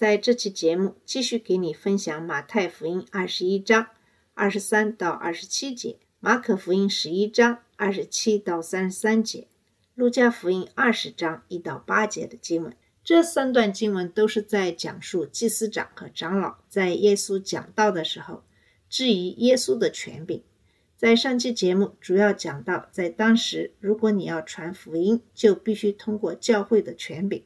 在这期节目继续给你分享马太福音二十一章二十三到二十七节，马可福音十一章二十七到三十三节，路加福音二十章一到八节的经文。这三段经文都是在讲述祭司长和长老在耶稣讲道的时候质疑耶稣的权柄。在上期节目主要讲到，在当时，如果你要传福音，就必须通过教会的权柄。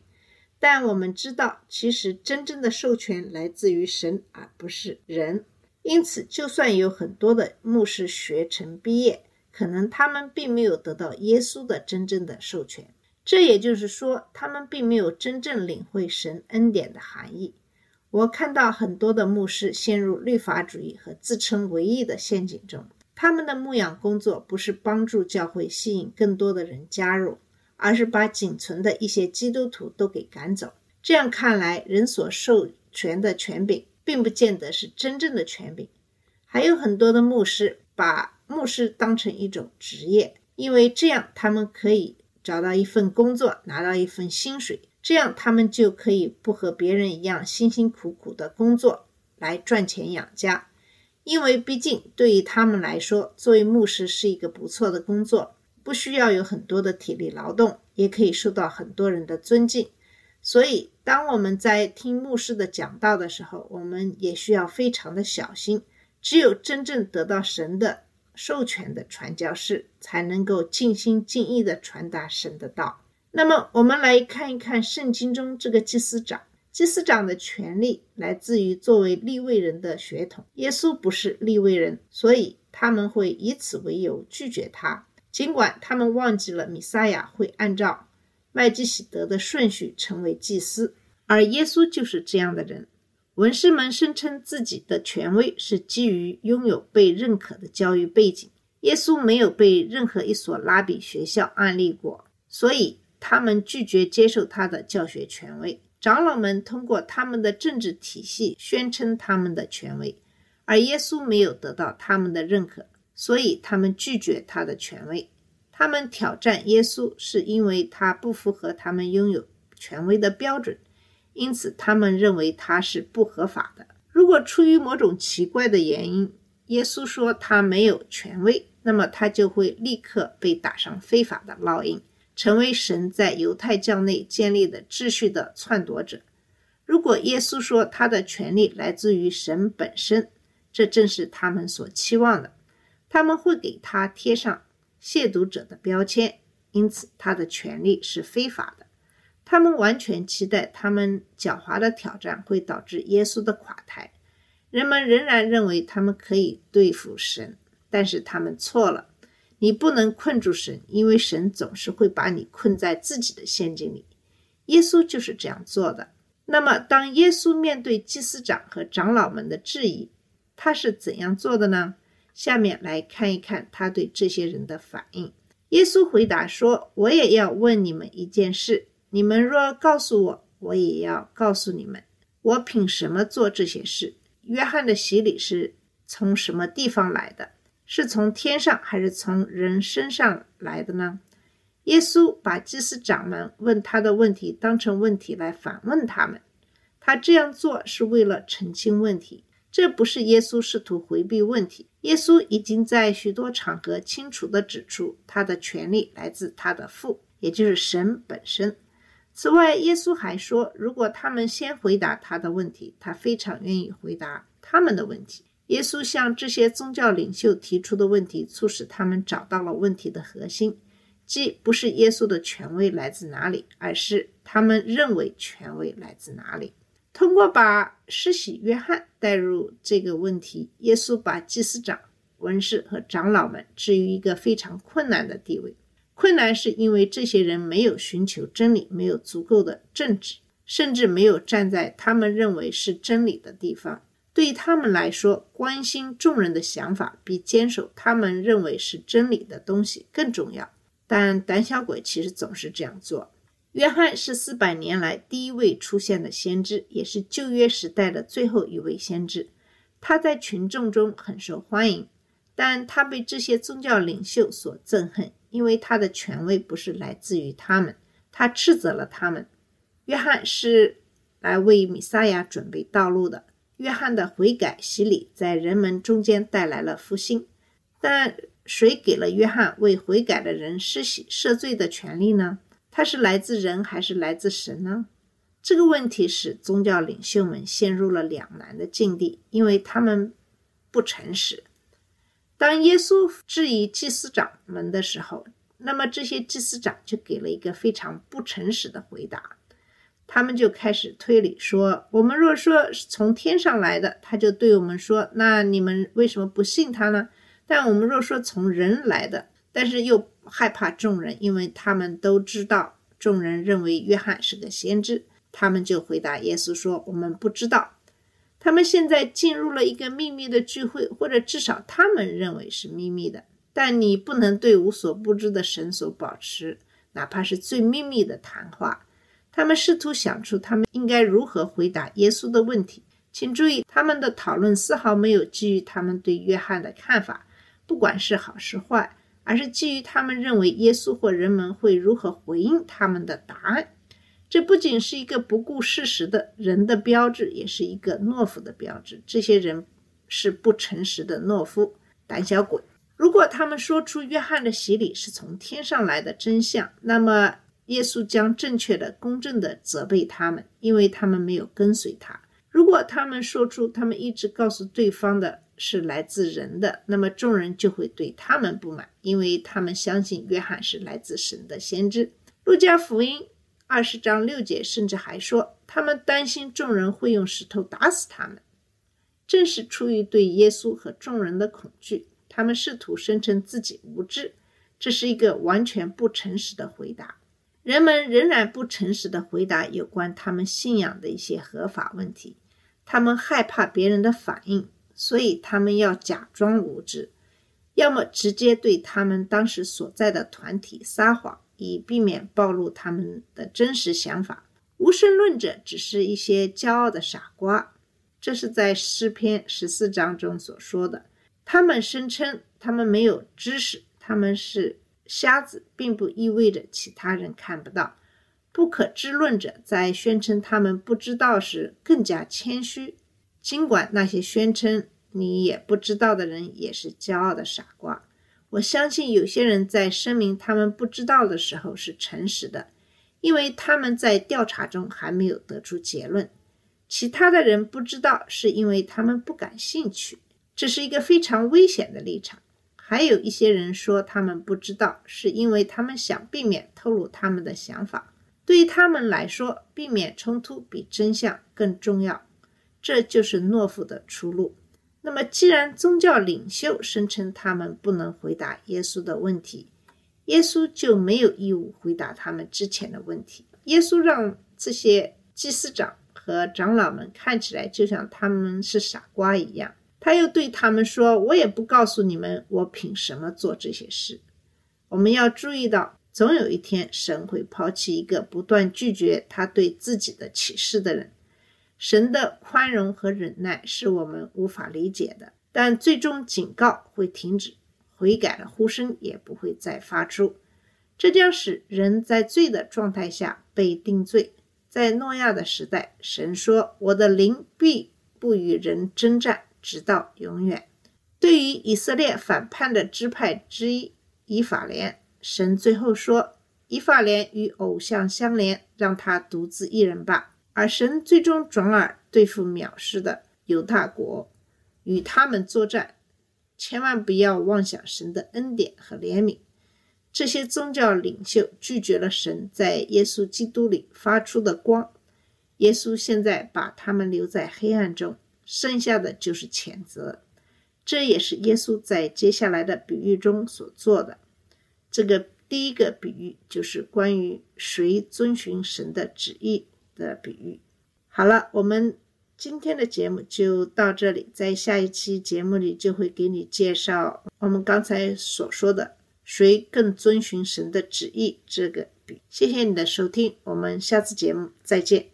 但我们知道，其实真正的授权来自于神，而不是人。因此，就算有很多的牧师学成毕业，可能他们并没有得到耶稣的真正的授权。这也就是说，他们并没有真正领会神恩典的含义。我看到很多的牧师陷入律法主义和自称为义的陷阱中。他们的牧养工作不是帮助教会吸引更多的人加入，而是把仅存的一些基督徒都给赶走。这样看来，人所授权的权柄并不见得是真正的权柄。还有很多的牧师把牧师当成一种职业，因为这样他们可以找到一份工作，拿到一份薪水，这样他们就可以不和别人一样辛辛苦苦的工作来赚钱养家。因为毕竟对于他们来说，作为牧师是一个不错的工作，不需要有很多的体力劳动，也可以受到很多人的尊敬。所以，当我们在听牧师的讲道的时候，我们也需要非常的小心。只有真正得到神的授权的传教士，才能够尽心尽意地传达神的道。那么，我们来看一看圣经中这个祭司长。祭司长的权利来自于作为立位人的血统。耶稣不是立位人，所以他们会以此为由拒绝他。尽管他们忘记了弥撒亚会按照麦基喜德的顺序成为祭司，而耶稣就是这样的人。文士们声称自己的权威是基于拥有被认可的教育背景。耶稣没有被任何一所拉比学校案例过，所以他们拒绝接受他的教学权威。长老们通过他们的政治体系宣称他们的权威，而耶稣没有得到他们的认可，所以他们拒绝他的权威。他们挑战耶稣，是因为他不符合他们拥有权威的标准，因此他们认为他是不合法的。如果出于某种奇怪的原因，耶稣说他没有权威，那么他就会立刻被打上非法的烙印。成为神在犹太教内建立的秩序的篡夺者。如果耶稣说他的权利来自于神本身，这正是他们所期望的。他们会给他贴上亵渎者的标签，因此他的权利是非法的。他们完全期待他们狡猾的挑战会导致耶稣的垮台。人们仍然认为他们可以对付神，但是他们错了。你不能困住神，因为神总是会把你困在自己的陷阱里。耶稣就是这样做的。那么，当耶稣面对祭司长和长老们的质疑，他是怎样做的呢？下面来看一看他对这些人的反应。耶稣回答说：“我也要问你们一件事，你们若告诉我，我也要告诉你们，我凭什么做这些事？约翰的洗礼是从什么地方来的？”是从天上还是从人身上来的呢？耶稣把祭司长们问他的问题当成问题来反问他们。他这样做是为了澄清问题，这不是耶稣试图回避问题。耶稣已经在许多场合清楚地指出，他的权利来自他的父，也就是神本身。此外，耶稣还说，如果他们先回答他的问题，他非常愿意回答他们的问题。耶稣向这些宗教领袖提出的问题，促使他们找到了问题的核心，即不是耶稣的权威来自哪里，而是他们认为权威来自哪里。通过把施洗约翰带入这个问题，耶稣把祭司长、文士和长老们置于一个非常困难的地位。困难是因为这些人没有寻求真理，没有足够的正直，甚至没有站在他们认为是真理的地方。对他们来说，关心众人的想法比坚守他们认为是真理的东西更重要。但胆小鬼其实总是这样做。约翰是四百年来第一位出现的先知，也是旧约时代的最后一位先知。他在群众中很受欢迎，但他被这些宗教领袖所憎恨，因为他的权威不是来自于他们。他斥责了他们。约翰是来为米撒亚准备道路的。约翰的悔改洗礼在人们中间带来了复兴，但谁给了约翰为悔改的人施洗赦罪的权利呢？他是来自人还是来自神呢？这个问题使宗教领袖们陷入了两难的境地，因为他们不诚实。当耶稣质疑祭司长们的时候，那么这些祭司长就给了一个非常不诚实的回答。他们就开始推理说：“我们若说是从天上来的，他就对我们说，那你们为什么不信他呢？但我们若说从人来的，但是又……”害怕众人，因为他们都知道众人认为约翰是个先知，他们就回答耶稣说：“我们不知道。”他们现在进入了一个秘密的聚会，或者至少他们认为是秘密的。但你不能对无所不知的神所保持，哪怕是最秘密的谈话。他们试图想出他们应该如何回答耶稣的问题。请注意，他们的讨论丝毫没有基于他们对约翰的看法，不管是好是坏。而是基于他们认为耶稣或人们会如何回应他们的答案。这不仅是一个不顾事实的人的标志，也是一个懦夫的标志。这些人是不诚实的懦夫、胆小鬼。如果他们说出约翰的洗礼是从天上来的真相，那么耶稣将正确的、公正的责备他们，因为他们没有跟随他。如果他们说出他们一直告诉对方的，是来自人的，那么众人就会对他们不满，因为他们相信约翰是来自神的先知。路加福音二十章六节甚至还说，他们担心众人会用石头打死他们，正是出于对耶稣和众人的恐惧，他们试图声称自己无知。这是一个完全不诚实的回答。人们仍然不诚实的回答有关他们信仰的一些合法问题，他们害怕别人的反应。所以他们要假装无知，要么直接对他们当时所在的团体撒谎，以避免暴露他们的真实想法。无神论者只是一些骄傲的傻瓜，这是在诗篇十四章中所说的。他们声称他们没有知识，他们是瞎子，并不意味着其他人看不到。不可知论者在宣称他们不知道时更加谦虚。尽管那些宣称你也不知道的人也是骄傲的傻瓜，我相信有些人在声明他们不知道的时候是诚实的，因为他们在调查中还没有得出结论。其他的人不知道是因为他们不感兴趣，这是一个非常危险的立场。还有一些人说他们不知道是因为他们想避免透露他们的想法。对于他们来说，避免冲突比真相更重要。这就是懦夫的出路。那么，既然宗教领袖声称他们不能回答耶稣的问题，耶稣就没有义务回答他们之前的问题。耶稣让这些祭司长和长老们看起来就像他们是傻瓜一样。他又对他们说：“我也不告诉你们，我凭什么做这些事。”我们要注意到，总有一天，神会抛弃一个不断拒绝他对自己的启示的人。神的宽容和忍耐是我们无法理解的，但最终警告会停止，悔改的呼声也不会再发出。这将使人在罪的状态下被定罪。在诺亚的时代，神说：“我的灵必不与人征战，直到永远。”对于以色列反叛的支派之一以法莲，神最后说：“以法莲与偶像相连，让他独自一人吧。”而神最终转而对付藐视的犹大国，与他们作战。千万不要妄想神的恩典和怜悯。这些宗教领袖拒绝了神在耶稣基督里发出的光。耶稣现在把他们留在黑暗中，剩下的就是谴责。这也是耶稣在接下来的比喻中所做的。这个第一个比喻就是关于谁遵循神的旨意。的比喻，好了，我们今天的节目就到这里，在下一期节目里就会给你介绍我们刚才所说的谁更遵循神的旨意这个比。谢谢你的收听，我们下次节目再见。